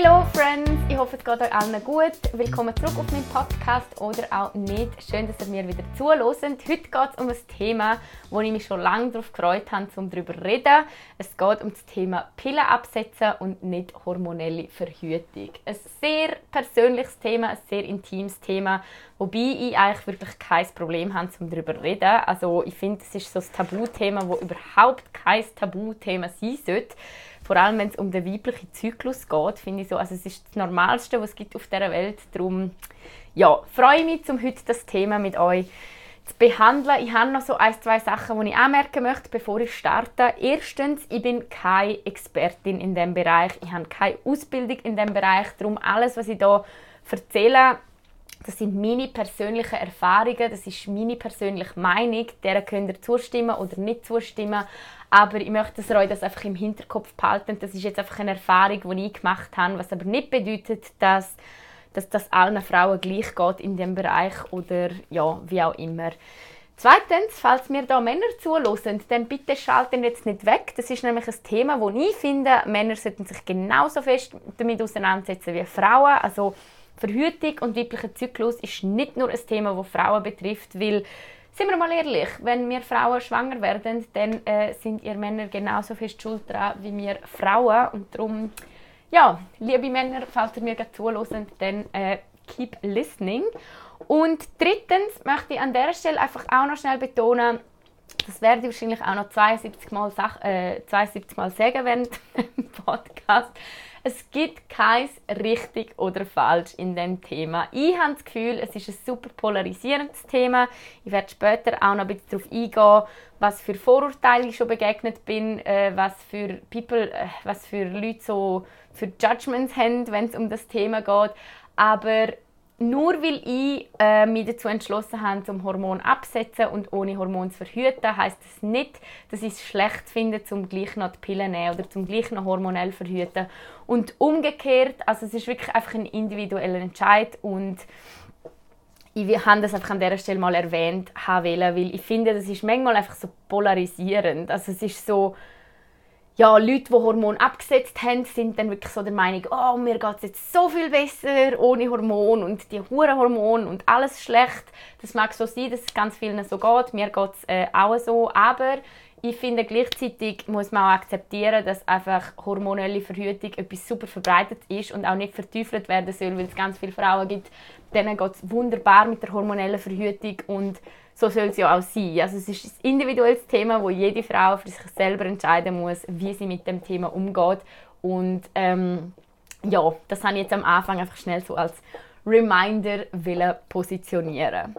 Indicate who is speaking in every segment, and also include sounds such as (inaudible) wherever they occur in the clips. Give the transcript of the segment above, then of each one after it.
Speaker 1: Hallo Friends, ich hoffe es geht euch allen gut. Willkommen zurück auf meinem Podcast oder auch nicht. Schön, dass ihr mir wieder zuhört. Heute geht es um ein Thema, wo ich mich schon lange darauf gefreut habe, um darüber zu reden. Es geht um das Thema Pillen absetzen und nicht hormonelle Verhütung. Ein sehr persönliches Thema, ein sehr intimes Thema, wobei ich eigentlich wirklich kein Problem habe, um darüber zu reden. Also ich finde, es ist so ein Tabuthema, wo überhaupt kein Tabuthema sein sollte vor allem wenn es um den weiblichen Zyklus geht, finde ich so, also es ist das Normalste, was es gibt auf dieser Welt. Darum ja, freue ich mich, um heute das Thema mit euch zu behandeln. Ich habe noch so ein, zwei Sachen, die ich anmerken möchte, bevor ich starte. Erstens, ich bin keine Expertin in dem Bereich. Ich habe keine Ausbildung in dem Bereich. Darum alles, was ich hier erzähle, das sind meine persönlichen Erfahrungen, das ist meine persönliche Meinung. Der könnt ihr zustimmen oder nicht zustimmen. Aber ich möchte dass ihr euch das einfach im Hinterkopf behalten. Das ist jetzt einfach eine Erfahrung, die ich gemacht habe, was aber nicht bedeutet, dass, dass das allen Frauen gleich geht in dem Bereich oder ja, wie auch immer. Zweitens, falls mir da Männer zuhören, dann bitte schalten jetzt nicht weg. Das ist nämlich ein Thema, wo ich finde, Männer sollten sich genauso fest damit auseinandersetzen wie Frauen. Also Verhütung und weiblicher Zyklus ist nicht nur ein Thema, das Frauen betrifft, weil sind wir mal ehrlich, wenn wir Frauen schwanger werden, dann äh, sind ihr Männer genauso fest schuld daran wie wir Frauen. Und darum, ja, liebe Männer, falls ihr mir zuhören, dann äh, keep listening. Und drittens möchte ich an dieser Stelle einfach auch noch schnell betonen, das werde ich wahrscheinlich auch noch 72 Mal, äh, 72 Mal sagen während dem (laughs) Podcast. Es gibt kein richtig oder falsch in dem Thema. Ich habe das Gefühl, es ist ein super polarisierendes Thema. Ich werde später auch noch ein bisschen darauf eingehen, was für Vorurteile ich schon begegnet bin, äh, was für People, äh, was für Leute so für Judgments haben, wenn es um das Thema geht. Aber nur weil ich äh, mich dazu entschlossen habe, zum Hormon absetzen und ohne Hormon zu verhüten, heißt das nicht, dass ich es schlecht finde, zum gleich noch die Pille nehmen oder zum gleich noch hormonell verhüten. Und umgekehrt, also es ist wirklich einfach ein individueller Entscheid und ich habe das einfach an dieser Stelle mal erwähnt, weil ich finde, das ist manchmal einfach so polarisierend. Also es ist so, ja, Leute, die Hormone abgesetzt haben, sind dann wirklich so der Meinung, oh, mir geht es jetzt so viel besser ohne Hormon und die Hurenhormone und alles schlecht. Das mag so sein, dass es ganz vielen so geht. Mir geht es äh, auch so. Aber ich finde gleichzeitig muss man auch akzeptieren, dass einfach hormonelle Verhütung etwas super verbreitet ist und auch nicht verteufelt werden soll, weil es ganz viele Frauen gibt, denen geht es wunderbar mit der hormonellen Verhütung und so soll es ja auch sein. Also es ist ein individuelles Thema, wo jede Frau für sich selber entscheiden muss, wie sie mit dem Thema umgeht. Und ähm, ja, das habe ich jetzt am Anfang einfach schnell so als Reminder positionieren.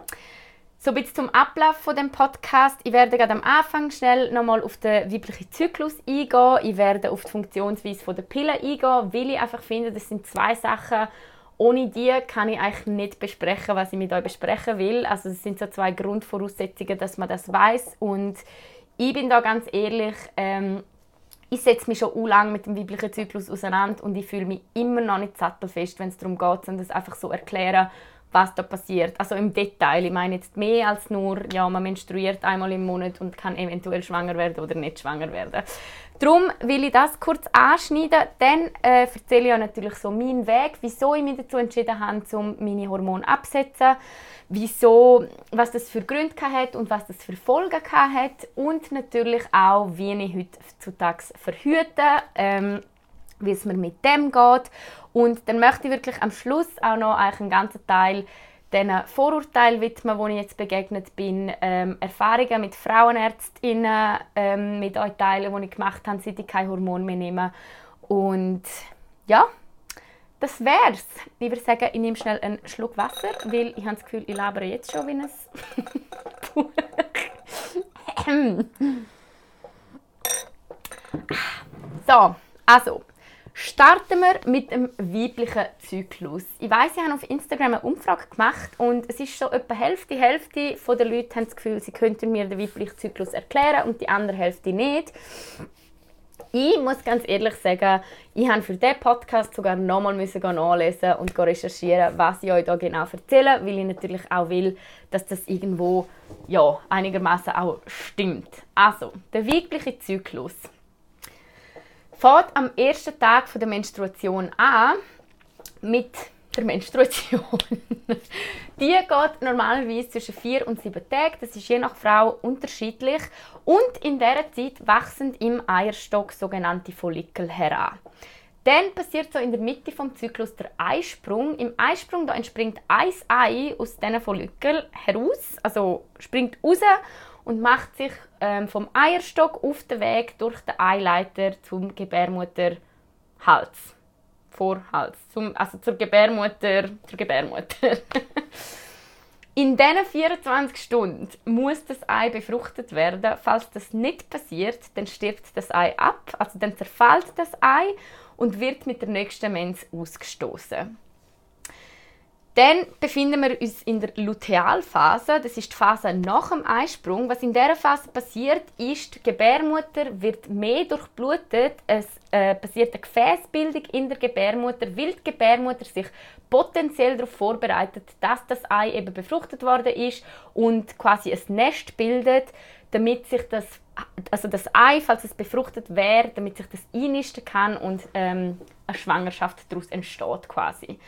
Speaker 1: So bis zum Ablauf von dem Podcast. Ich werde gerade am Anfang schnell nochmal auf den weiblichen Zyklus eingehen. Ich werde auf die Funktionsweise der Pille eingehen, weil ich einfach finde, das sind zwei Sachen, ohne die kann ich eigentlich nicht besprechen, was ich mit euch besprechen will. Also es sind so zwei Grundvoraussetzungen, dass man das weiß. Und ich bin da ganz ehrlich, ähm, ich setze mich schon lange mit dem weiblichen Zyklus auseinander und ich fühle mich immer noch nicht sattelfest, wenn es darum geht, sondern das einfach so erklären, was da passiert. Also im Detail. Ich meine jetzt mehr als nur, ja, man menstruiert einmal im Monat und kann eventuell schwanger werden oder nicht schwanger werden. Darum will ich das kurz anschneiden. Dann äh, erzähle ich euch natürlich so meinen Weg, wieso ich mich dazu entschieden habe, um meine Hormone abzusetzen, wieso, was das für Gründe hat und was das für Folgen hat und natürlich auch, wie ich heutzutage verhüte, ähm, wie es mir mit dem geht. Und dann möchte ich wirklich am Schluss auch noch einen ganzen Teil diesen Vorurteilen widmen, wo ich jetzt begegnet bin, ähm, Erfahrungen mit Frauenärztinnen ähm, mit euch teilen, die ich gemacht habe, seit ich kein Hormon mehr nehme. Und ja, das wär's. Ich würde sagen, ich nehme schnell einen Schluck Wasser, weil ich habe das Gefühl, ich labere jetzt schon wie ein (laughs) (laughs) So, also Starten wir mit dem weiblichen Zyklus. Ich weiß, ich habe auf Instagram eine Umfrage gemacht und es ist so etwa Hälfte, Hälfte von den Leuten haben das Gefühl, sie könnten mir den weiblichen Zyklus erklären und die andere Hälfte nicht. Ich muss ganz ehrlich sagen, ich habe für diesen Podcast sogar nochmal nachlesen und recherchieren, was ich euch da genau erzähle, weil ich natürlich auch will, dass das irgendwo ja, einigermaßen auch stimmt. Also, der weibliche Zyklus. Fängt am ersten Tag der Menstruation an mit der Menstruation. (laughs) die geht normalerweise zwischen vier und sieben Tagen. Das ist je nach Frau unterschiedlich. Und in dieser Zeit wachsen im Eierstock sogenannte Follikel heran. Dann passiert so in der Mitte vom Zyklus der Eisprung. Im Eisprung da entspringt ein Ei aus diesen Follikel heraus, also springt raus und macht sich ähm, vom Eierstock auf den Weg durch den Eileiter zum Gebärmutterhals. Vorhals, zum, also zur Gebärmutter, zur Gebärmutter. (laughs) In diesen 24 Stunden muss das Ei befruchtet werden. Falls das nicht passiert, dann stirbt das Ei ab, also dann zerfällt das Ei und wird mit der nächsten Mens ausgestoßen. Dann befinden wir uns in der Lutealphase. Das ist die Phase nach dem Eisprung. Was in dieser Phase passiert, ist, die Gebärmutter wird mehr durchblutet. Es äh, passiert eine Gefäßbildung in der Gebärmutter, weil die Gebärmutter sich potenziell darauf vorbereitet, dass das Ei eben befruchtet worden ist und quasi ein Nest bildet, damit sich das, also das Ei, falls es befruchtet wäre, damit sich das einnisten kann und ähm, eine Schwangerschaft daraus entsteht quasi.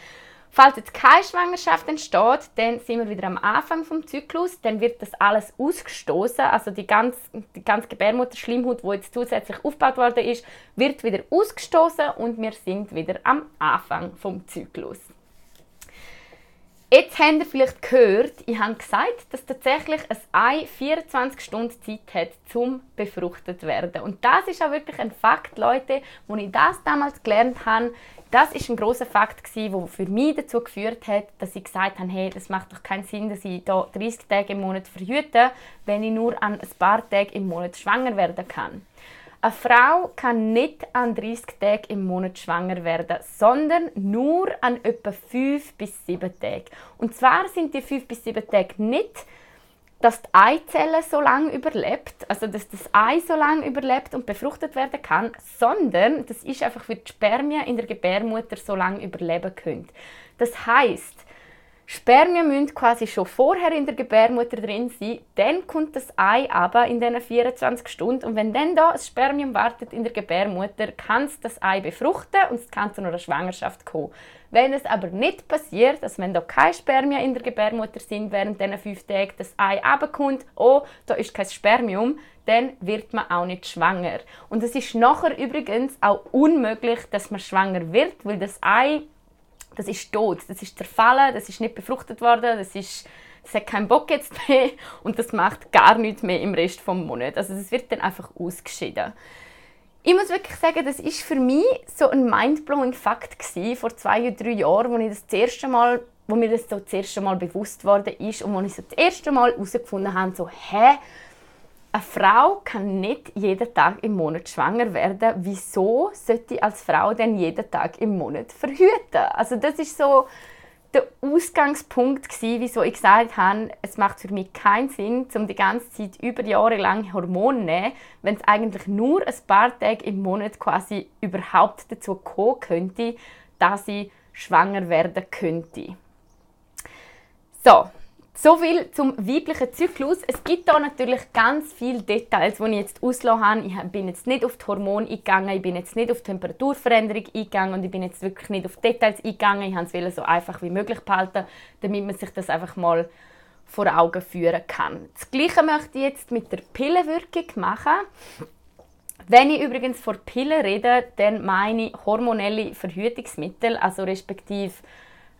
Speaker 1: Falls jetzt keine Schwangerschaft entsteht, dann sind wir wieder am Anfang vom Zyklus. Dann wird das alles ausgestoßen, also die ganze, die ganze Gebärmutterschleimhaut, die jetzt zusätzlich aufgebaut worden ist, wird wieder ausgestoßen und wir sind wieder am Anfang vom Zyklus. Jetzt habt ihr vielleicht gehört, ich habe gesagt, dass tatsächlich ein Ei 24 Stunden Zeit hat, zum befruchtet werden. Und das ist auch wirklich ein Fakt, Leute, wo ich das damals gelernt habe. Das ist ein großer Fakt der für mich dazu geführt hat, dass ich gesagt habe, hey, das macht doch keinen Sinn, dass ich da 30 Tage im Monat verhüte, wenn ich nur an ein paar Tage im Monat schwanger werden kann. Eine Frau kann nicht an 30 Tagen im Monat schwanger werden, sondern nur an etwa 5 bis 7 Tagen. Und zwar sind die 5 bis 7 Tage nicht, dass die Eizelle so lange überlebt, also dass das Ei so lange überlebt und befruchtet werden kann, sondern das ist einfach für die Spermien in der Gebärmutter so lange überleben können. Das heißt, Spermien müssen quasi schon vorher in der Gebärmutter drin sein, dann kommt das Ei aber in diesen 24 Stunden und wenn dann da ein Spermium wartet in der Gebärmutter, kann es das Ei befruchten und es kann zu einer Schwangerschaft kommen. Wenn es aber nicht passiert, dass wenn da keine Spermien in der Gebärmutter sind während diesen fünf Tagen, das Ei abkommt, oh, da ist kein Spermium, dann wird man auch nicht schwanger. Und es ist nachher übrigens auch unmöglich, dass man schwanger wird, weil das Ei das ist tot, das ist zerfallen, das ist nicht befruchtet worden, das ist das hat keinen Bock jetzt mehr. (laughs) Und das macht gar nichts mehr im Rest vom Monat. Also das wird dann einfach ausgeschieden. Ich muss wirklich sagen, das ist für mich so ein mindblowing Fakt gewesen, vor zwei oder drei Jahren, wo ich das erste Mal, wo mir das so das erste Mal bewusst worden ist und wo ich so das erste Mal herausgefunden habe, so hä, eine Frau kann nicht jeden Tag im Monat schwanger werden. Wieso sollte ich als Frau denn jeden Tag im Monat verhüten? Also das ist so der Ausgangspunkt gewesen, wieso ich gesagt habe, es macht für mich keinen Sinn, um die ganze Zeit über Jahre lang Hormone zu nehmen, wenn es eigentlich nur ein paar Tage im Monat quasi überhaupt dazu kommen könnte, dass ich schwanger werden könnte. So, so viel zum weiblichen Zyklus. Es gibt da natürlich ganz viele Details, die ich jetzt ausgelassen habe. Ich bin jetzt nicht auf die Hormone eingegangen, ich bin jetzt nicht auf die Temperaturveränderung eingegangen und ich bin jetzt wirklich nicht auf Details eingegangen. Ich wollte es so einfach wie möglich behalten, damit man sich das einfach mal vor Augen führen kann. Das Gleiche möchte ich jetzt mit der Pillenwirkung machen. Wenn ich übrigens vor Pillen rede, dann meine ich hormonelle Verhütungsmittel, also respektive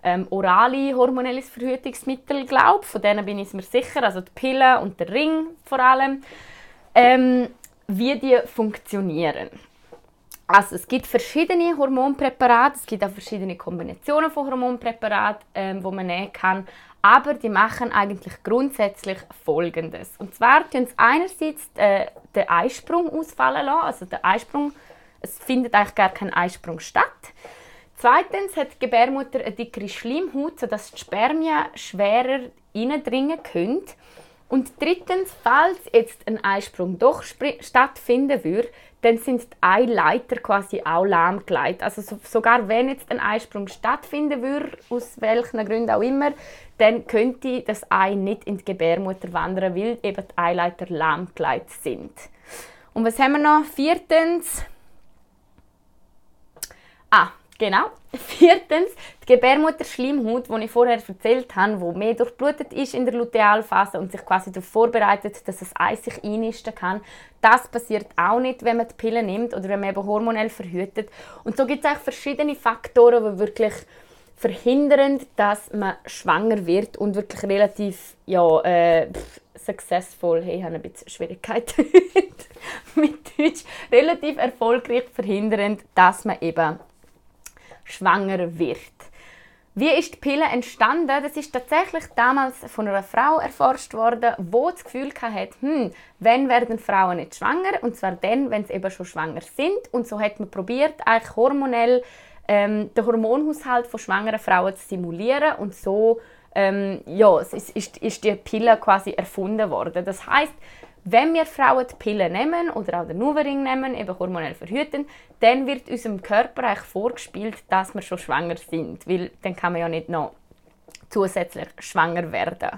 Speaker 1: ähm, orale hormonelles Verhütungsmittel, glaube Von denen bin ich mir sicher, also die Pille und der Ring vor allem, ähm, wie die funktionieren. Also es gibt verschiedene Hormonpräparate, es gibt auch verschiedene Kombinationen von Hormonpräparaten, ähm, wo man nehmen kann, aber die machen eigentlich grundsätzlich Folgendes. Und zwar tun sie einerseits äh, den Eisprung ausfallen lassen, also der Eisprung, es findet eigentlich gar kein Eisprung statt. Zweitens hat die Gebärmutter eine dickere Schleimhaut, sodass die Spermien schwerer reindringen können. Und drittens, falls jetzt ein Eisprung doch stattfinden würde, dann sind die Eileiter quasi auch lahmgelegt. Also so, sogar wenn jetzt ein Eisprung stattfinden würde, aus welchen Gründen auch immer, dann könnte das Ei nicht in die Gebärmutter wandern, weil eben die Eileiter lahmgelegt sind. Und was haben wir noch? Viertens, Ah, genau. (laughs) Viertens, die Gebärmutterschleimhaut, die ich vorher erzählt habe, die mehr durchblutet ist in der Lutealphase und sich quasi darauf vorbereitet, dass es Eis sich einnisten kann. Das passiert auch nicht, wenn man die Pille nimmt oder wenn man eben hormonell verhütet. Und so gibt es verschiedene Faktoren, die wirklich verhindern, dass man schwanger wird und wirklich relativ ja, äh, successful, hey, ich habe ein bisschen Schwierigkeiten (laughs) mit Deutsch, relativ erfolgreich verhindern, dass man eben schwanger wird. Wie ist die Pille entstanden? Das ist tatsächlich damals von einer Frau erforscht worden, wo das Gefühl hatte, hm, wenn werden Frauen nicht schwanger und zwar dann, wenn sie eben schon schwanger sind und so hat man probiert, eigentlich hormonell ähm, den Hormonhaushalt von schwangeren Frauen zu simulieren und so ähm, ja, ist, ist, ist die Pille quasi erfunden worden. Das heißt, wenn wir Frauen die Pille nehmen oder auch den Nuvaring nehmen, eben hormonell verhüten, dann wird unserem Körper vorgespielt, dass wir schon schwanger sind, weil dann kann man ja nicht noch zusätzlich schwanger werden.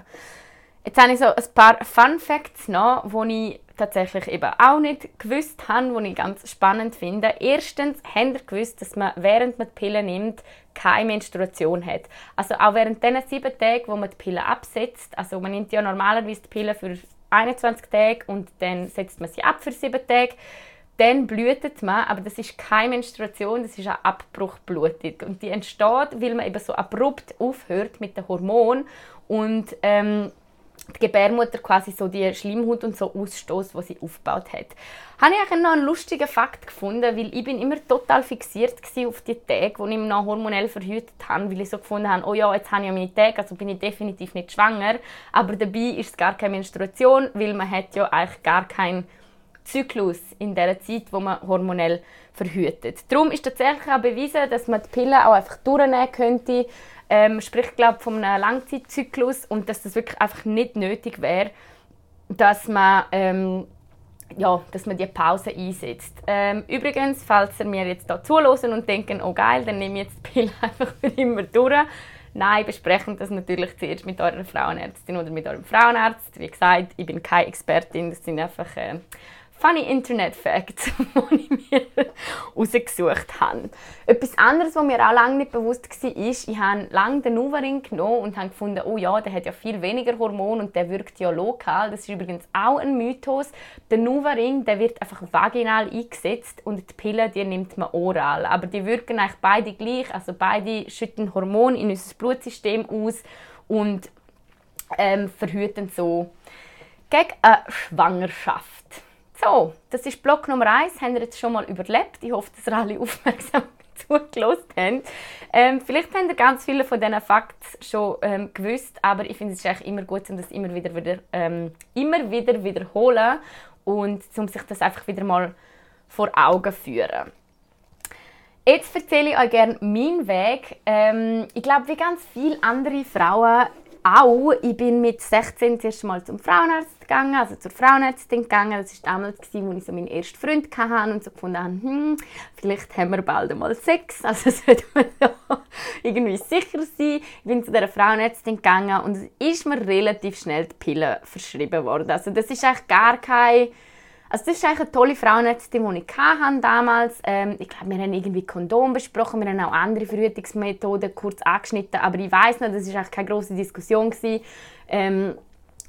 Speaker 1: Jetzt habe ich so ein paar Fun Facts noch, die ich tatsächlich eben auch nicht gewusst habe, die ich ganz spannend finde. Erstens, habt ihr gewusst, dass man während man die Pille nimmt, keine Menstruation hat. Also auch während diesen sieben Tagen, wo man die Pille absetzt, also man nimmt ja normalerweise die Pille für 21 Tage und dann setzt man sie ab für sieben Tage, dann blutet man, aber das ist keine Menstruation, das ist eine Abbruchblutung. Und die entsteht, weil man eben so abrupt aufhört mit den Hormonen und ähm, die Gebärmutter quasi so die Schleimhaut und so ausstößt, was sie aufgebaut hat. Habe ich noch einen lustigen Fakt gefunden, weil ich bin immer total fixiert auf die Tage, wo ich noch hormonell verhütet habe, weil ich so gefunden habe, oh ja, jetzt habe ich ja meine Tage, also bin ich definitiv nicht schwanger, aber dabei ist es gar keine Menstruation, weil man hat ja eigentlich gar keinen Zyklus in der Zeit, wo man hormonell verhütet. Darum ist tatsächlich auch bewiesen, dass man die Pille auch einfach durchnehmen könnte, ähm, spricht glaube von einem Langzeitzyklus und dass das wirklich einfach nicht nötig wäre, dass man ähm, ja, dass man die Pause einsetzt. Ähm, übrigens, falls ihr mir jetzt da zuhören und denken, oh geil, dann nehme ich jetzt die Pille (laughs) einfach für immer durch. Nein, besprechen das natürlich zuerst mit eurer Frauenärztin oder mit eurem Frauenarzt. Wie gesagt, ich bin keine Expertin, das sind einfach äh, funny Internet Facts, (laughs) die ich mir rausgesucht habe. Etwas anderes, was mir auch lange nicht bewusst war, ist, ich habe lange den Nuvaring genommen und habe gefunden, oh ja, der hat ja viel weniger Hormone und der wirkt ja lokal. Das ist übrigens auch ein Mythos. Der Nuvaring, der wird einfach vaginal eingesetzt und die Pille, die nimmt man oral. Aber die wirken eigentlich beide gleich, also beide schütten Hormone in unser Blutsystem aus und ähm, verhüten so gegen eine Schwangerschaft. So, das ist Block Nummer 1. Haben ihr jetzt schon mal überlebt? Ich hoffe, dass ihr alle (laughs) aufmerksam zugelassen habt. Ähm, vielleicht habt ihr ganz viele von diesen Fakten schon ähm, gewusst, aber ich finde es ist immer gut, um das immer wieder, wieder, ähm, immer wieder wiederholen und um sich das einfach wieder mal vor Augen führen. Jetzt erzähle ich euch gerne meinen Weg. Ähm, ich glaube, wie ganz viele andere Frauen auch, ich bin mit 16 das erste Mal zum Frauenarzt gegangen, also zur Frauenärztin gegangen. Das war damals, als ich so meinen ersten Freund hatte und so gefunden habe, hm, vielleicht haben wir bald einmal Sex, (laughs) also sollte man so irgendwie sicher sein. Ich bin zu dieser Frauenärztin gegangen und es ist mir relativ schnell die Pille verschrieben worden. Also das ist eigentlich gar kein also das ist eigentlich eine tolle Frauenärztin, die ich hatte damals. Ähm, ich glaube, wir haben irgendwie Kondom besprochen, wir haben auch andere Verhütungsmethoden kurz angeschnitten, aber ich weiß noch, das war eigentlich keine große Diskussion. Ähm,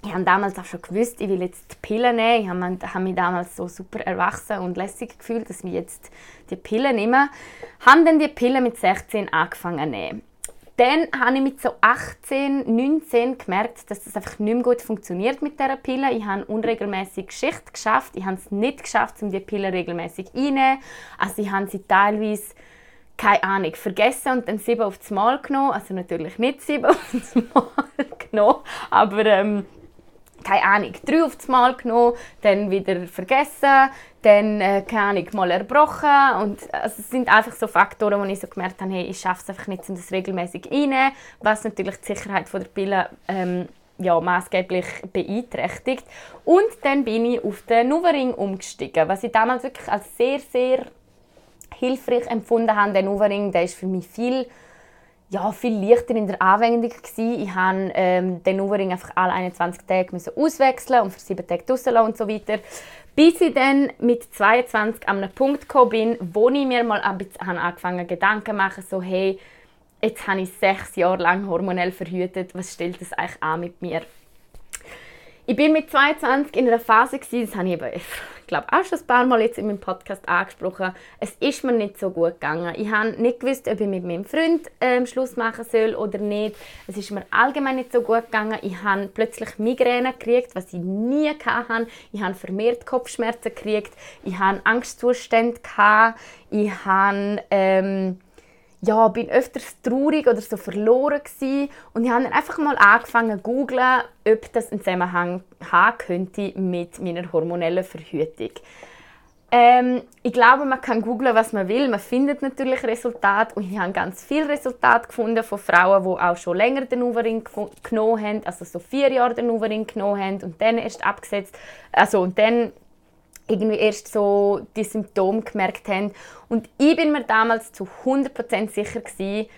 Speaker 1: ich habe damals auch schon gewusst, ich will jetzt die Pille nehmen. Ich habe, habe mich damals so super erwachsen und lässig gefühlt, dass ich jetzt die Pille nehme. Ich habe dann die Pille mit 16 angefangen zu nehmen. Dann habe ich mit so 18, 19 gemerkt, dass das einfach nicht mehr gut funktioniert mit dieser Pille. Ich habe unregelmäßig Schicht geschafft. Ich habe es nicht geschafft, um die Pille regelmäßig einzunehmen. Also ich habe sie teilweise keine Ahnung, vergessen und dann sieben auf das Mal genommen. Also natürlich nicht sieben (laughs) auf das Mal genommen, aber ähm, keine Ahnung, drei auf das Mal genommen, dann wieder vergessen, dann, äh, keine Ahnung, mal erbrochen. Und, also, es sind einfach so Faktoren, wo ich so gemerkt habe, hey, ich schaffe es einfach nicht, um das regelmäßig reinzunehmen, was natürlich die Sicherheit von der Pille ähm, ja, maßgeblich beeinträchtigt. Und dann bin ich auf den Nuvaring umgestiegen, was ich damals wirklich als sehr, sehr hilfreich empfunden habe. Der Nuvaring, der ist für mich viel ja, viel leichter in der Anwendung. Gewesen. Ich musste ähm, den Nuvaring einfach alle 21 Tage müssen auswechseln und für 7 Tage draussen und so weiter. Bis ich dann mit 22 an einem Punkt gekommen bin, wo ich mir mal angefangen Gedanken zu machen, so hey, jetzt habe ich sechs Jahre lang hormonell verhütet, was stellt das eigentlich an mit mir? Ich bin mit 22 in einer Phase, gewesen, das habe ich, eben, ich glaube auch schon ein paar Mal jetzt in meinem Podcast angesprochen, es ist mir nicht so gut gegangen. Ich habe nicht gewusst, ob ich mit meinem Freund ähm, Schluss machen soll oder nicht. Es ist mir allgemein nicht so gut gegangen. Ich habe plötzlich Migräne gekriegt, was ich nie hatte. Ich habe vermehrt Kopfschmerzen gekriegt. Ich habe Angstzustände. Ich habe... Ähm, ja, bin öfters traurig oder so verloren gewesen. und ich habe dann einfach mal angefangen zu googlen, ob das einen Zusammenhang haben könnte mit meiner hormonellen Verhütung. Ähm, ich glaube, man kann googlen, was man will. Man findet natürlich Resultate und ich habe ganz viele Resultate gefunden von Frauen, die auch schon länger den Uverin genommen haben, also so vier Jahre den Uverin genommen haben und dann erst abgesetzt, also und dann irgendwie erst so die Symptome gemerkt haben. Und ich bin mir damals zu 100% sicher gewesen,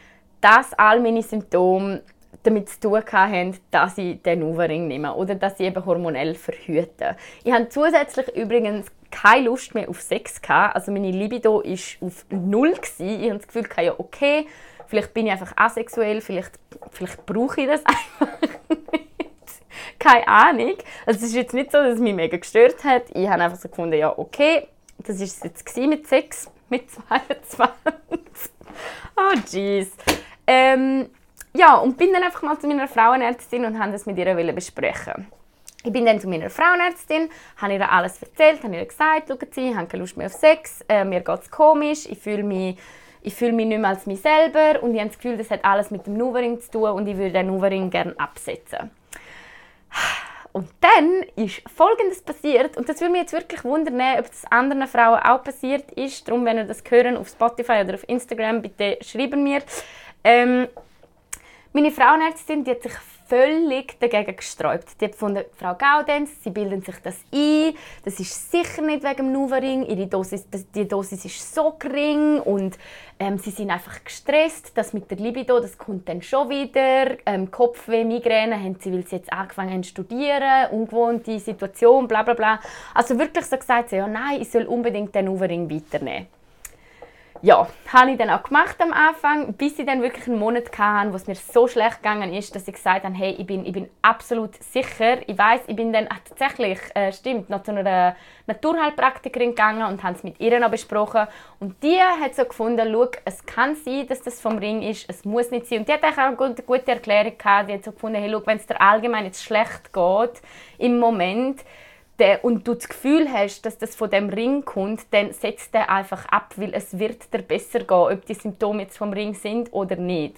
Speaker 1: dass all meine Symptome damit zu tun haben, dass ich den Uvaring nehme oder dass ich eben hormonell verhüte. Ich habe zusätzlich übrigens keine Lust mehr auf Sex gehabt. Also meine Libido ist auf null gewesen. Ich habe das Gefühl, ja okay, vielleicht bin ich einfach asexuell, vielleicht, vielleicht brauche ich das (laughs) einfach keine Ahnung. Also es ist jetzt nicht so, dass es mich mega gestört hat. Ich habe einfach so gefunden, ja, okay, das war es jetzt mit Sex, mit (laughs) 22. oh, jeez. Ähm, ja, und bin dann einfach mal zu meiner Frauenärztin und habe das mit ihr besprechen. Ich bin dann zu meiner Frauenärztin, habe ihr alles erzählt, habe ihr gesagt, schauen Sie, ich habe keine Lust mehr auf Sex, äh, mir geht es komisch, ich fühle mich, ich mich nicht mehr als mich selber und ich habe das Gefühl, das hat alles mit dem Nuvaring zu tun und ich würde den Nuvaring gerne absetzen. Und dann ist Folgendes passiert, und das würde mich jetzt wirklich wundern, ob das anderen Frauen auch passiert ist. Darum, wenn ihr das hören auf Spotify oder auf Instagram, bitte schreiben mir. Ähm, meine Frauenärztin die hat sich völlig dagegen gesträubt. Die hat gefunden, Frau Gaudenz, Sie bilden sich das ein, das ist sicher nicht wegen dem Nuvaring, Ihre Dosis, die Dosis ist so gering und ähm, Sie sind einfach gestresst, das mit der Libido, das kommt dann schon wieder, ähm, Kopfweh, Migräne haben Sie, weil Sie jetzt angefangen haben zu studieren, ungewohnte Situation, bla bla bla. Also wirklich so gesagt, ja nein, ich soll unbedingt den Nuvaring weiternehmen ja, habe ich dann auch gemacht am Anfang, bis ich dann wirklich einen Monat hatte, wo es mir so schlecht gegangen ist, dass ich gesagt habe, hey, ich bin, ich bin absolut sicher. Ich weiß, ich bin dann ach, tatsächlich, äh, stimmt, noch zu einer Naturheilpraktikerin gegangen und habe es mit ihr noch besprochen. Und die hat so gefunden, schau, es kann sein, dass das vom Ring ist, es muss nicht sein. Und die hat auch eine gute, Erklärung gehabt. Die hat so gefunden, hey, wenn es dir allgemein jetzt schlecht geht im Moment, der, und du das Gefühl hast, dass das von dem Ring kommt, dann setzt der einfach ab, weil es wird dir besser gehen, ob die Symptome jetzt vom Ring sind oder nicht.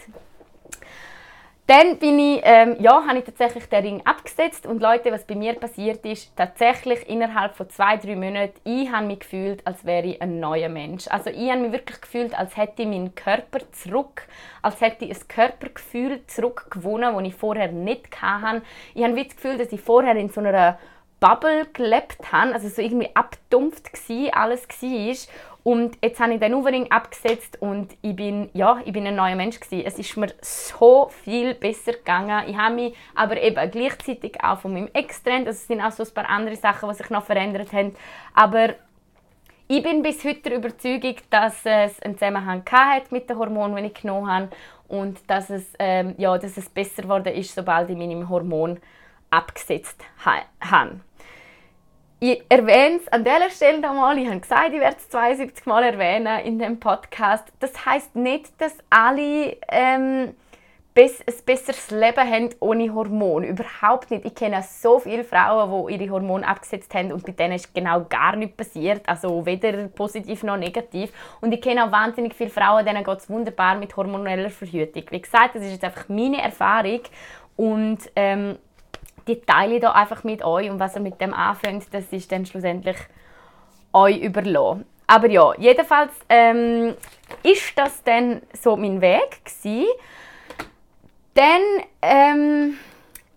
Speaker 1: Dann bin ich, ähm, ja, habe ich tatsächlich den Ring abgesetzt und Leute, was bei mir passiert ist, tatsächlich innerhalb von zwei, drei Monaten, ich habe mich gefühlt, als wäre ich ein neuer Mensch. Also ich habe mich wirklich gefühlt, als hätte ich meinen Körper zurück, als hätte ich ein Körpergefühl zurückgewonnen, das ich vorher nicht hatte. Ich habe das Gefühl, dass ich vorher in so einer Bubble gelebt habe, also so irgendwie abdumpft gsi alles war. Und jetzt habe ich den Uvering abgesetzt und ich bin, ja, ich bin ein neuer Mensch gewesen. Es ist mir so viel besser gegangen. Ich habe mich aber eben gleichzeitig auch von meinem Ex getrennt. Also es sind auch so ein paar andere Sachen, die sich noch verändert haben. Aber ich bin bis heute der Überzeugung, dass es einen Zusammenhang hat mit den Hormonen, die ich genommen habe und dass es, ähm, ja, dass es besser geworden ist, sobald ich meine Hormone abgesetzt habe. Ich erwähne es an dieser Stelle nochmal. Ich habe gesagt, ich werde es 72 Mal erwähnen in dem Podcast. Das heißt nicht, dass alle ähm, ein besseres Leben haben ohne Hormone. Überhaupt nicht. Ich kenne so viele Frauen, die ihre Hormone abgesetzt haben und bei denen ist genau gar nichts passiert. Also weder positiv noch negativ. Und ich kenne auch wahnsinnig viele Frauen, denen geht es wunderbar mit hormoneller Verhütung. Wie gesagt, das ist jetzt einfach meine Erfahrung. Und ähm, die teile ich da einfach mit euch und was ihr mit dem anfängt, das ist dann schlussendlich euch überlassen. Aber ja, jedenfalls ähm, ist das dann so mein Weg gewesen. Dann ähm,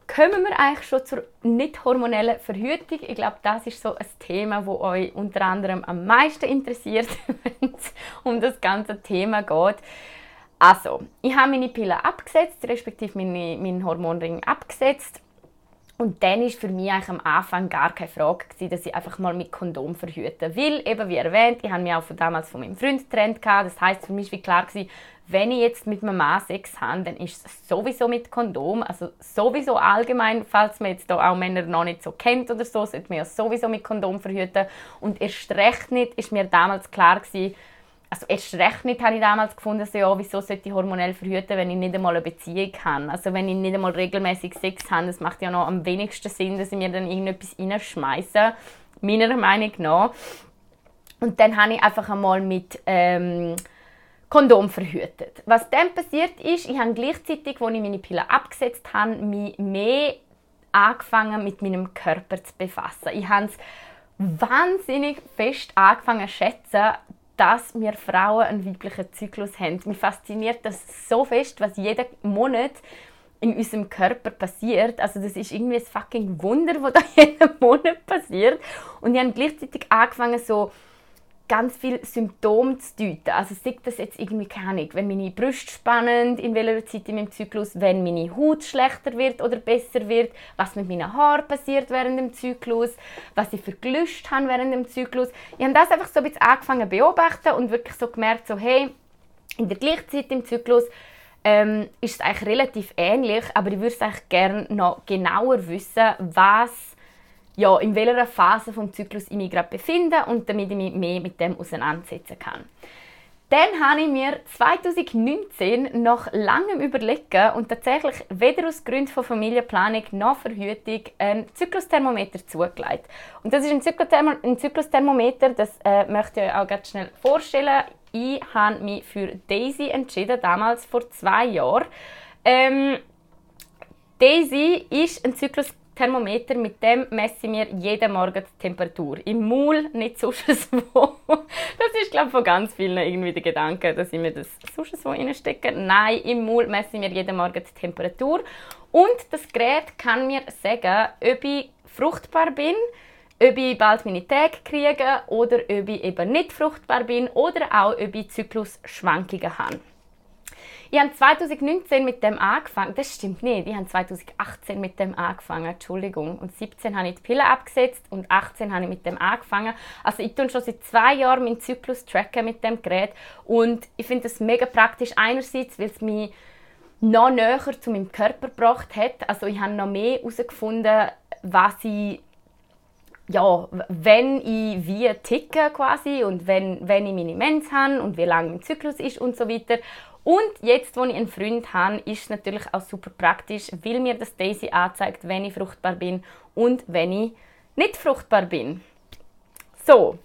Speaker 1: kommen wir eigentlich schon zur nicht hormonellen Verhütung. Ich glaube, das ist so ein Thema, das euch unter anderem am meisten interessiert, (laughs) wenn es um das ganze Thema geht. Also, ich habe meine Pille abgesetzt, respektive meine, meinen Hormonring abgesetzt. Und dann war für mich eigentlich am Anfang gar keine Frage, gewesen, dass ich einfach mal mit Kondom verhüte. Weil, eben wie erwähnt, ich habe mich auch von damals von meinem Freund getrennt. Das heißt für mich war klar, gewesen, wenn ich jetzt mit meinem Mann Sex habe, dann ist es sowieso mit Kondom. Also sowieso allgemein, falls man jetzt auch Männer noch nicht so kennt oder so, sollte man ja sowieso mit Kondom verhüten. Und erst recht nicht ist mir damals klar gewesen, also erst recht nicht habe ich damals gefunden, so, ja, wieso sollte ich hormonell verhüten, wenn ich nicht einmal eine Beziehung habe. Also wenn ich nicht einmal regelmäßig Sex habe, das macht ja noch am wenigsten Sinn, dass ich mir dann irgendetwas reinschmeiße, meiner Meinung nach. Und dann habe ich einfach einmal mit ähm, Kondom verhütet. Was dann passiert ist, ich habe gleichzeitig, als ich meine Pille abgesetzt habe, mich mehr angefangen mit meinem Körper zu befassen. Ich habe es wahnsinnig fest angefangen zu schätzen, dass wir Frauen einen weiblichen Zyklus haben. Mich fasziniert das so fest, was jeden Monat in unserem Körper passiert. Also das ist irgendwie ein fucking Wunder, (laughs) was da jeden Monat passiert. Und ich habe gleichzeitig angefangen, so ganz viele Symptome zu deuten. Also sagt das jetzt irgendwie keine wenn meine Brüste spannend, in welcher Zeit in meinem Zyklus, wenn meine Haut schlechter wird oder besser wird, was mit meinen Haaren passiert während dem Zyklus, was ich Gelüste habe während dem Zyklus. Ich habe das einfach so ein bisschen angefangen zu beobachten und wirklich so gemerkt, so hey, in der gleichen Zeit im Zyklus ähm, ist es eigentlich relativ ähnlich, aber ich würde es eigentlich gerne noch genauer wissen, was ja, in welcher Phase vom Zyklus ich mich gerade befinde und damit ich mich mehr mit dem auseinandersetzen kann. Dann habe ich mir 2019 nach langem Überlegen und tatsächlich weder aus Gründen von Familienplanung noch Verhütung ein Zyklusthermometer zugelegt. Und das ist ein, ein Zyklusthermometer, das äh, möchte ich euch auch ganz schnell vorstellen. Ich habe mich für Daisy entschieden, damals vor zwei Jahren. Ähm, Daisy ist ein Zyklus Thermometer, mit dem messe ich mir jeden Morgen die Temperatur. Im Maul, nicht sonst wo. (laughs) Das ist, glaube ich, von ganz vielen irgendwie der Gedanke, dass ich mir das sonst wo reinstecke. Nein, im Maul messe ich mir jeden Morgen die Temperatur. Und das Gerät kann mir sagen, ob ich fruchtbar bin, ob ich bald meine Tage kriege oder ob ich eben nicht fruchtbar bin oder auch ob ich Zyklusschwankungen habe. Ich habe 2019 mit dem angefangen. Das stimmt nicht. Ich habe 2018 mit dem angefangen. Entschuldigung. Und 17 habe ich die Pille abgesetzt und 18 habe ich mit dem angefangen. Also ich tue schon seit zwei Jahren meinen Zyklus tracken mit dem Gerät und ich finde das mega praktisch. Einerseits, weil es mich noch näher zu meinem Körper gebracht hat. Also ich habe noch mehr herausgefunden, was ich ja, wenn ich wie ticke quasi und wenn, wenn ich meine Mens habe und wie lange mein Zyklus ist und so weiter. Und jetzt, wo ich einen Freund habe, ist es natürlich auch super praktisch, weil mir das Daisy anzeigt, wenn ich fruchtbar bin und wenn ich nicht fruchtbar bin. So,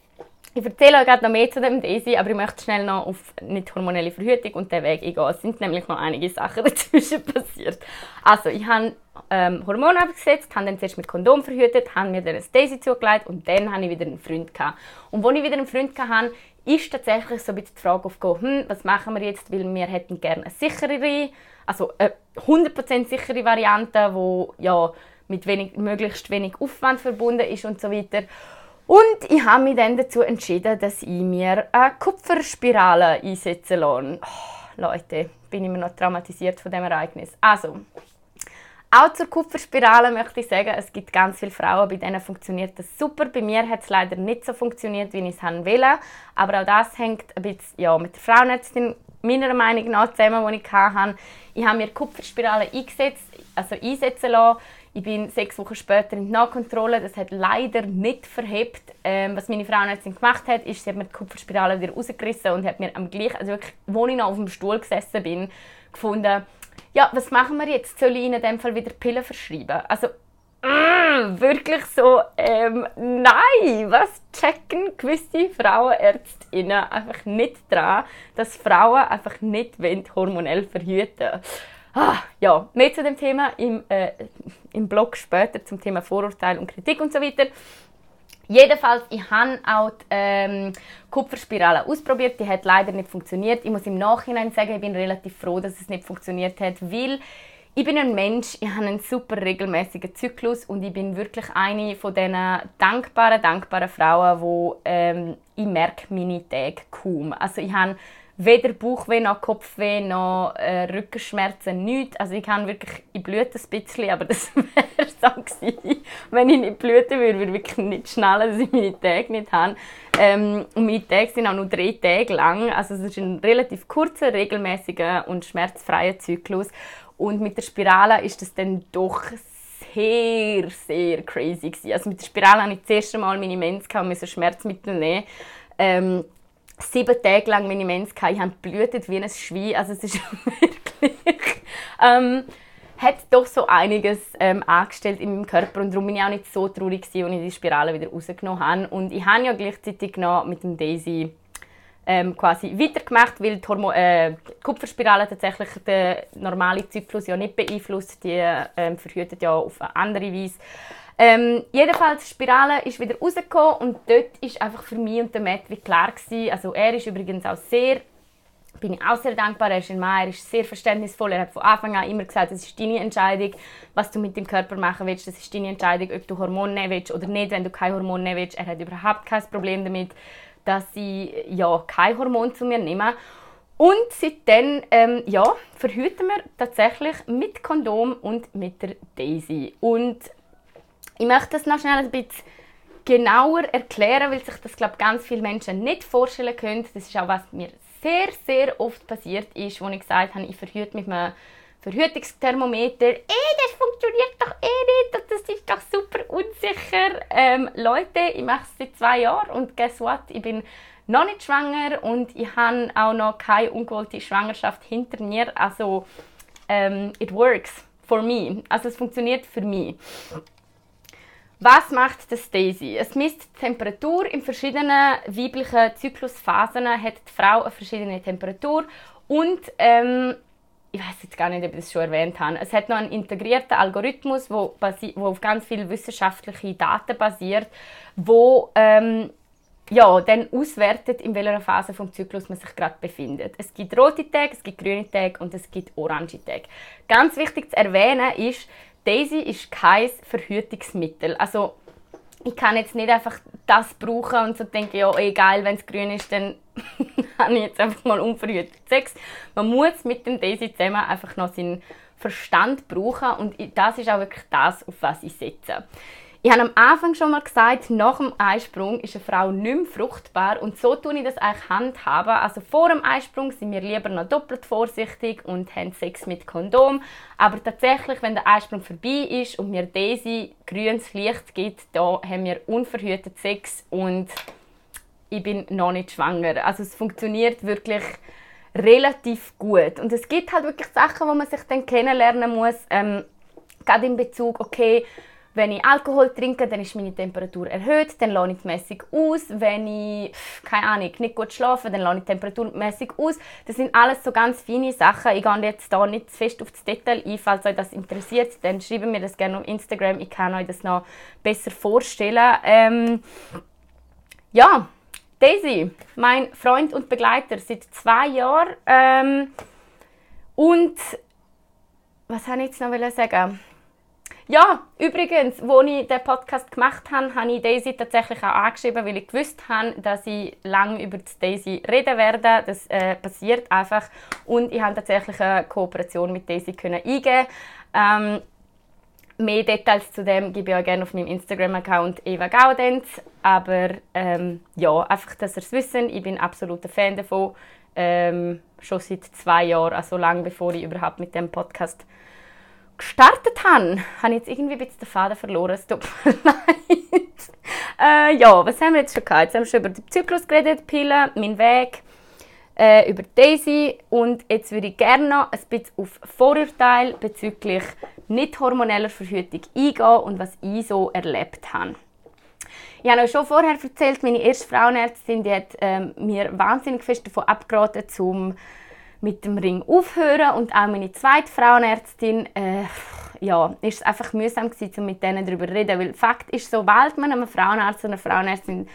Speaker 1: ich erzähle euch gerade noch mehr zu dem Daisy, aber ich möchte schnell noch auf nicht hormonelle Verhütung und den Weg eingehen. Es sind nämlich noch einige Sachen (laughs) dazwischen passiert. Also, ich habe ähm, Hormone abgesetzt, habe dann zuerst mit Kondom verhütet, habe mir dann ein Daisy zugelegt und dann habe ich wieder einen Freund gehabt. Und als ich wieder einen Freund hatte, ist tatsächlich so ein bisschen die Frage aufgekommen, hm, was machen wir jetzt, weil wir hätten gerne eine sicherere, also eine 100% sichere Variante, wo ja mit wenig, möglichst wenig Aufwand verbunden ist und so weiter. Und ich habe mich dann dazu entschieden, dass ich mir eine Kupferspirale einsetzen lasse. Oh, Leute, bin ich mir noch traumatisiert von dem Ereignis. Also, auch zur Kupferspirale möchte ich sagen, es gibt ganz viele Frauen, bei denen funktioniert das super. Bei mir hat es leider nicht so funktioniert, wie ich es wollte. Aber auch das hängt ein bisschen ja, mit der Frauenärztin meiner Meinung nach zusammen, die ich hatte. Ich habe mir Kupferspirale eingesetzt, also einsetzen lassen. Ich bin sechs Wochen später in die Nachkontrolle. Das hat leider nicht verhebt. Ähm, was meine Frauenärztin gemacht hat, ist, sie hat mir die Kupferspirale wieder rausgerissen und hat mir am gleichen, also wirklich, wo ich noch auf dem Stuhl gesessen bin, gefunden, ja, was machen wir jetzt? Soll ich ihnen in dem Fall wieder Pillen verschreiben? Also, mm, wirklich so, ähm, nein, was checken gewisse Frauenärztinnen einfach nicht dran, dass Frauen einfach nicht hormonell verhüten ah, ja, mehr zu dem Thema im, äh, im Blog später zum Thema Vorurteil und Kritik und so weiter. Jedenfalls, ich habe auch die ähm, Kupferspirale ausprobiert. Die hat leider nicht funktioniert. Ich muss im Nachhinein sagen, ich bin relativ froh, dass es nicht funktioniert hat, weil ich bin ein Mensch, ich habe einen super regelmäßigen Zyklus und ich bin wirklich eine von diesen dankbaren, dankbaren Frauen, wo ähm, ich merke meine Tage kaum. Also ich habe weder Bauchweh noch Kopfweh noch äh, Rückenschmerzen, nichts. Also ich kann wirklich, ich blüte ein bisschen, aber das (laughs) wäre so gewesen. Wenn ich nicht blüten würde, würde ich wirklich nicht schnell, dass ich meine Tage nicht habe. Ähm, und meine Tage sind auch nur drei Tage lang. Also es ist ein relativ kurzer, regelmäßiger und schmerzfreier Zyklus. Und mit der Spirale ist das dann doch sehr, sehr crazy gewesen. Also mit der Spirale habe ich das erste Mal meine Mens und musste Schmerzmittel nehmen. Ähm, sieben Tage lang Mens gehabt. Ich habe blutet wie ein Schwein. Also es ist (laughs) wirklich... Ähm, hat doch so einiges ähm, angestellt in meinem Körper und darum bin ich auch nicht so traurig als ich die Spirale wieder rausgenommen habe. Und ich habe ja gleichzeitig noch mit dem Daisy ähm, quasi weitergemacht, weil die, Hormo äh, die Kupferspirale tatsächlich den normalen Zyklus ja nicht beeinflusst. Die ähm, verhütet ja auf eine andere Weise. Ähm, jedenfalls, die Spirale ist wieder rausgekommen und dort ist einfach für mich und der Matt wie klar gewesen, also er ist übrigens auch sehr, bin ich auch sehr dankbar, er ist in Mai, er ist sehr verständnisvoll, er hat von Anfang an immer gesagt, es ist deine Entscheidung, was du mit dem Körper machen willst, das ist deine Entscheidung, ob du Hormone nehmen willst oder nicht, wenn du kein Hormon nehmen willst, er hat überhaupt kein Problem damit, dass sie ja kein Hormon zu mir nehmen. Und seitdem ähm, ja, verhüten wir tatsächlich mit Kondom und mit der Daisy. Und ich möchte das noch schnell ein bisschen genauer erklären, weil sich das glaube ganz viele Menschen nicht vorstellen können. Das ist auch was mir sehr, sehr oft passiert ist, wo ich gesagt habe, ich verhüte mit einem Verhütungsthermometer. Eh, das funktioniert doch eh nicht, das ist doch super unsicher. Ähm, Leute, ich mache es seit zwei Jahren und guess what? Ich bin noch nicht schwanger und ich habe auch noch keine ungewollte Schwangerschaft hinter mir. Also, ähm, it works for me. Also, es funktioniert für mich. Was macht das Daisy? Es misst die Temperatur in verschiedenen weiblichen Zyklusphasen, hat die Frau eine verschiedene Temperatur und ähm, ich weiß jetzt gar nicht, ob ich das schon erwähnt habe. Es hat noch einen integrierten Algorithmus, wo auf ganz viele wissenschaftliche Daten basiert, wo ähm, ja, dann auswertet, in welcher Phase vom Zyklus man sich gerade befindet. Es gibt rote Tage, es gibt grüne Tage und es gibt orange Tage. Ganz wichtig zu erwähnen ist, Daisy ist kein Verhütungsmittel. Also ich kann jetzt nicht einfach das brauchen und so denken, ja, egal, wenn es grün ist, dann (laughs) habe ich jetzt einfach mal unverhütet Sex. Man muss mit dem Daisy zusammen einfach noch seinen Verstand brauchen und das ist auch wirklich das, auf was ich setze. Ich habe am Anfang schon mal gesagt, nach dem Eisprung ist eine Frau nicht mehr fruchtbar und so tue ich das eigentlich handhaben. Also vor dem Eisprung sind wir lieber noch doppelt vorsichtig und haben Sex mit Kondom. Aber tatsächlich, wenn der Eisprung vorbei ist und mir Daisy grünes Licht gibt, da haben wir unverhütet Sex und ich bin noch nicht schwanger. Also es funktioniert wirklich relativ gut. Und es gibt halt wirklich Sachen, wo man sich dann kennenlernen muss. Ähm, gerade in Bezug, okay, wenn ich Alkohol trinke, dann ist meine Temperatur erhöht, dann lasse ich mäßig aus. Wenn ich, keine Ahnung, nicht gut schlafe, dann lasse ich temperaturmäßig aus. Das sind alles so ganz feine Sachen. Ich gehe jetzt da nicht zu fest auf das Detail ein. Falls euch das interessiert, dann schreibt mir das gerne auf Instagram. Ich kann euch das noch besser vorstellen. Ähm, ja, Daisy, mein Freund und Begleiter seit zwei Jahren. Ähm, und was habe ich jetzt noch sagen? Ja, übrigens, als ich den Podcast gemacht habe, habe ich Daisy tatsächlich auch angeschrieben, weil ich gewusst habe, dass ich lange über Daisy reden werde. Das äh, passiert einfach. Und ich habe tatsächlich eine Kooperation mit Daisy können eingehen. Ähm, mehr Details zu dem gebe ich auch gerne auf meinem Instagram-Account Eva Gaudenz. Aber ähm, ja, einfach, dass ihr es wissen, ich bin absoluter Fan davon. Ähm, schon seit zwei Jahren, also lange bevor ich überhaupt mit dem Podcast gestartet habe, habe ich jetzt irgendwie ein bisschen den Faden verloren. Es tut mir (laughs) leid. Äh, ja, was haben wir jetzt schon gehabt? Jetzt haben wir schon über den Zyklus geredet, Pillen, meinen Weg, äh, über Daisy und jetzt würde ich gerne noch ein bisschen auf Vorurteile bezüglich nicht hormoneller Verhütung eingehen und was ich so erlebt habe. Ich habe euch schon vorher erzählt, meine erste Frauenärztin die hat ähm, mir wahnsinnig fest davon abgeraten, zum mit dem Ring aufhören und auch meine zweite Frauenärztin, äh, ja, ist einfach mühsam gewesen, mit denen darüber zu reden, weil Fakt ist, sobald man einem Frauenarzt oder einer Frauenärztin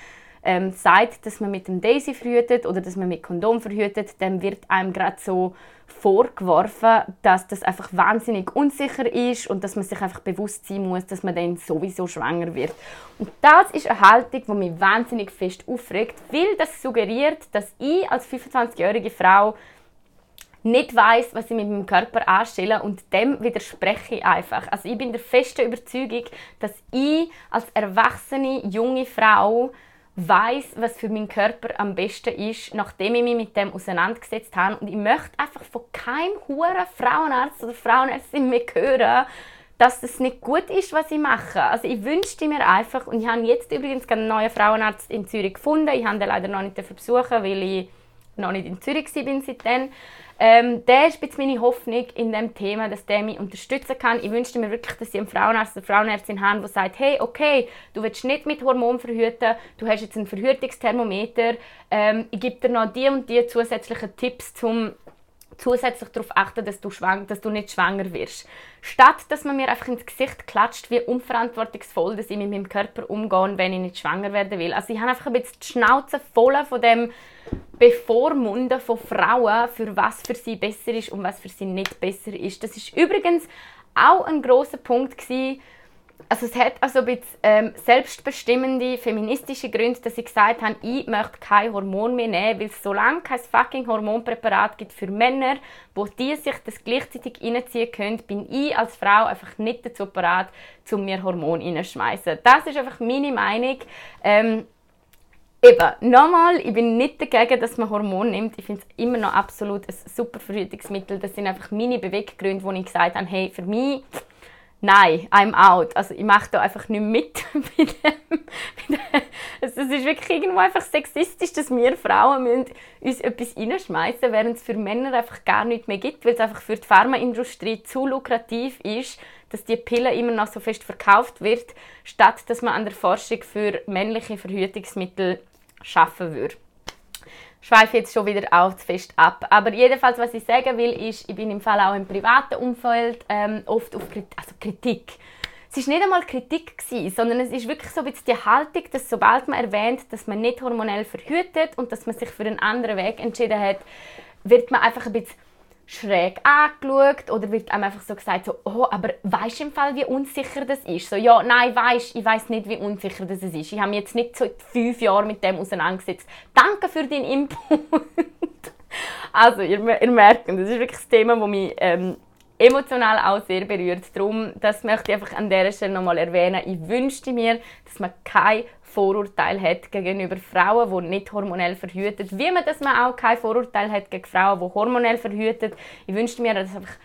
Speaker 1: ähm, sagt, dass man mit dem Daisy verhütet oder dass man mit Kondom verhütet, dann wird einem gerade so vorgeworfen, dass das einfach wahnsinnig unsicher ist und dass man sich einfach bewusst sein muss, dass man dann sowieso schwanger wird. Und das ist eine Haltung, die mich wahnsinnig fest aufregt, weil das suggeriert, dass ich als 25-jährige Frau nicht weiß, was ich mit meinem Körper anstelle und dem widerspreche ich einfach. Also ich bin der festen Überzeugung, dass ich als erwachsene junge Frau weiß, was für meinen Körper am besten ist, nachdem ich mich mit dem auseinandergesetzt habe. Und ich möchte einfach von keinem huren Frauenarzt oder Frauenärztin mehr hören, dass es nicht gut ist, was ich mache. Also ich wünschte mir einfach, und ich habe jetzt übrigens einen neuen Frauenarzt in Zürich gefunden. Ich habe den leider noch nicht besuchen, weil ich noch nicht in Zürich war seitdem. Ähm, der ist jetzt meine Hoffnung in dem Thema, dass der mich unterstützen kann. Ich wünschte mir wirklich, dass ich einen Frauenarzt oder Frauenärztin habe, die sagt, hey, okay, du willst nicht mit Hormon verhüten, du hast jetzt ein Verhütungsthermometer, ähm, ich gebe dir noch die und die zusätzlichen Tipps, um zusätzlich darauf achten, dass du, schwang, dass du nicht schwanger wirst. Statt dass man mir einfach ins Gesicht klatscht, wie unverantwortungsvoll dass ich mit meinem Körper umgehe, wenn ich nicht schwanger werden will. Also ich habe einfach ein bisschen die Schnauze voll von dem Bevormunden von Frauen, für was für sie besser ist und was für sie nicht besser ist. Das ist übrigens auch ein großer Punkt gewesen, also es hat also ein bisschen ähm, selbstbestimmende feministische Gründe, dass ich gesagt habe, ich möchte kein Hormon mehr nehmen, weil es so lange kein fucking Hormonpräparat gibt für Männer, wo die sich das gleichzeitig reinziehen können, bin ich als Frau einfach nicht dazu bereit, um mir Hormon reinzuschmeißen. Das ist einfach meine Meinung. Ähm, Eben, nochmal, ich bin nicht dagegen, dass man Hormone nimmt. Ich finde es immer noch absolut ein super Verhütungsmittel. Das sind einfach meine Beweggründe, wo ich gesagt habe, hey, für mich nein, I'm out. Also ich mache da einfach nicht mit. (laughs) Es ist wirklich irgendwo einfach sexistisch, dass wir Frauen müssen uns etwas reinschmeißen während es für Männer einfach gar nichts mehr gibt, weil es einfach für die Pharmaindustrie zu lukrativ ist, dass die Pille immer noch so fest verkauft wird, statt dass man an der Forschung für männliche Verhütungsmittel schaffen würde schweife jetzt schon wieder auch zu fest ab. Aber jedenfalls, was ich sagen will, ist, ich bin im Fall auch im privaten Umfeld ähm, oft auf Kritik, also Kritik. Es ist nicht einmal Kritik gewesen, sondern es ist wirklich so ein bisschen die Haltung, dass sobald man erwähnt, dass man nicht hormonell verhütet und dass man sich für einen anderen Weg entschieden hat, wird man einfach ein bisschen schräg angeschaut oder wird einem einfach so gesagt, so, oh, aber weißt du im Fall, wie unsicher das ist? So, ja, nein, weißt, ich weiß nicht, wie unsicher das ist. Ich habe mich jetzt nicht seit fünf Jahren mit dem auseinandergesetzt. Danke für deinen Input. (laughs) also, ihr, ihr, merkt, das ist wirklich das Thema, das mich ähm, emotional auch sehr berührt. Darum, das möchte ich einfach an dieser Stelle nochmal erwähnen. Ich wünschte mir, dass man keine Vorurteil hat gegenüber Frauen, die nicht hormonell verhütet. Wie man das man auch kein Vorurteil hat gegen Frauen, die hormonell verhütet. Ich wünschte mir, dass einfach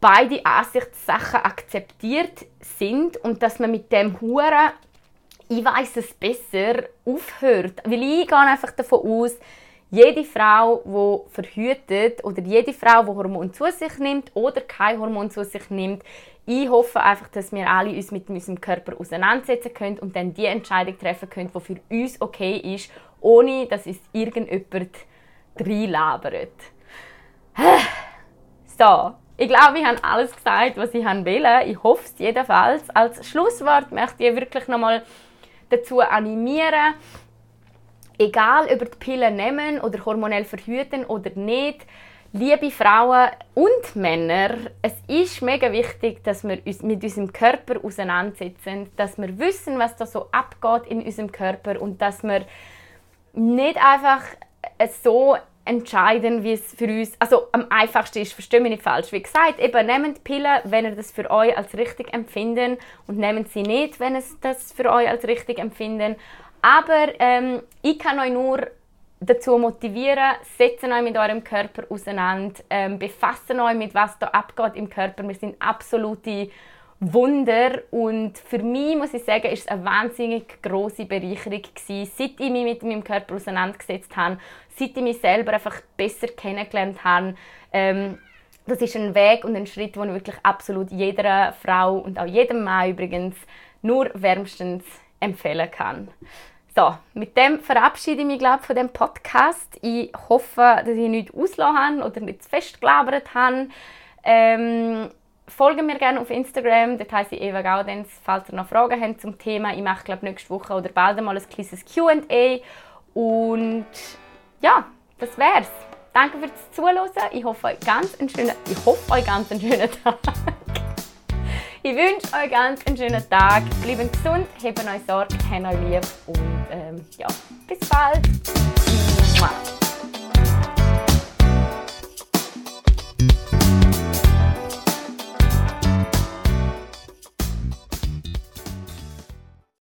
Speaker 1: beide Ansichtssachen akzeptiert sind und dass man mit dem Huren ich weiß es besser aufhört. Weil ich gehe einfach davon aus, jede Frau, die verhütet oder jede Frau, die Hormon zu sich nimmt oder kein Hormon zu sich nimmt, ich hoffe einfach, dass wir alle uns mit unserem Körper auseinandersetzen können und dann die Entscheidung treffen können, die für uns okay ist, ohne dass uns irgendjemand reinlabert. (sighs) So, ich glaube, ich habe alles gesagt, was ich will. Ich hoffe es jedenfalls. Als Schlusswort möchte ich wirklich nochmal dazu animieren, egal ob die Pillen nehmen oder hormonell verhüten oder nicht, liebe Frauen und Männer, es ist mega wichtig, dass wir uns mit unserem Körper auseinandersetzen, dass wir wissen, was da so abgeht in unserem Körper und dass wir nicht einfach so entscheiden, wie es für uns, also am einfachsten ist, verstehe mich nicht falsch. Wie gesagt, eben nehmt Pillen, wenn ihr das für euch als richtig empfinden und nehmt sie nicht, wenn es das für euch als richtig empfinden. Aber ähm, ich kann euch nur dazu motivieren, setzt euch mit eurem Körper auseinander, ähm, befasst euch mit was da abgeht im Körper. Wir sind absolute Wunder und für mich muss ich sagen, ist es eine wahnsinnig große Bereicherung gewesen, seit ich mich mit meinem Körper auseinandergesetzt habe, seit ich mich selber einfach besser kennengelernt habe. Ähm, das ist ein Weg und ein Schritt, den ich wirklich absolut jeder Frau und auch jedem Mann übrigens nur wärmstens empfehlen kann. So, mit dem verabschiede ich mich glaub, von dem Podcast. Ich hoffe, dass ich nichts ausgelassen oder nicht zu fest gelabert habe. Ähm, folgen mir gerne auf Instagram, dort heisst ich Eva Gaudenz, falls ihr noch Fragen habt zum Thema. Ich mache glaube nächste Woche oder bald einmal ein kleines Q&A und ja, das wär's. Danke fürs Zuhören. Ich hoffe euch ganz einen schönen, ich hoffe euch ganz einen schönen Tag. (laughs) Ich wünsche euch ganz einen schönen Tag. Bleibt gesund, habt euch Sorge, habt euch lieb und ähm, ja, bis bald. Mua.